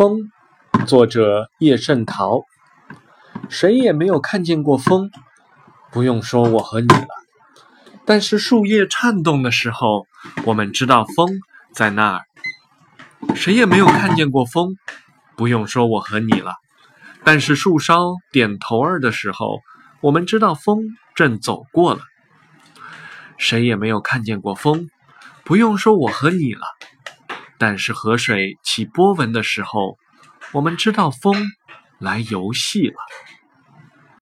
风，作者叶圣陶。谁也没有看见过风，不用说我和你了。但是树叶颤动的时候，我们知道风在那儿。谁也没有看见过风，不用说我和你了。但是树梢点头儿的时候，我们知道风正走过了。谁也没有看见过风，不用说我和你了。但是河水起波纹的时候，我们知道风来游戏了。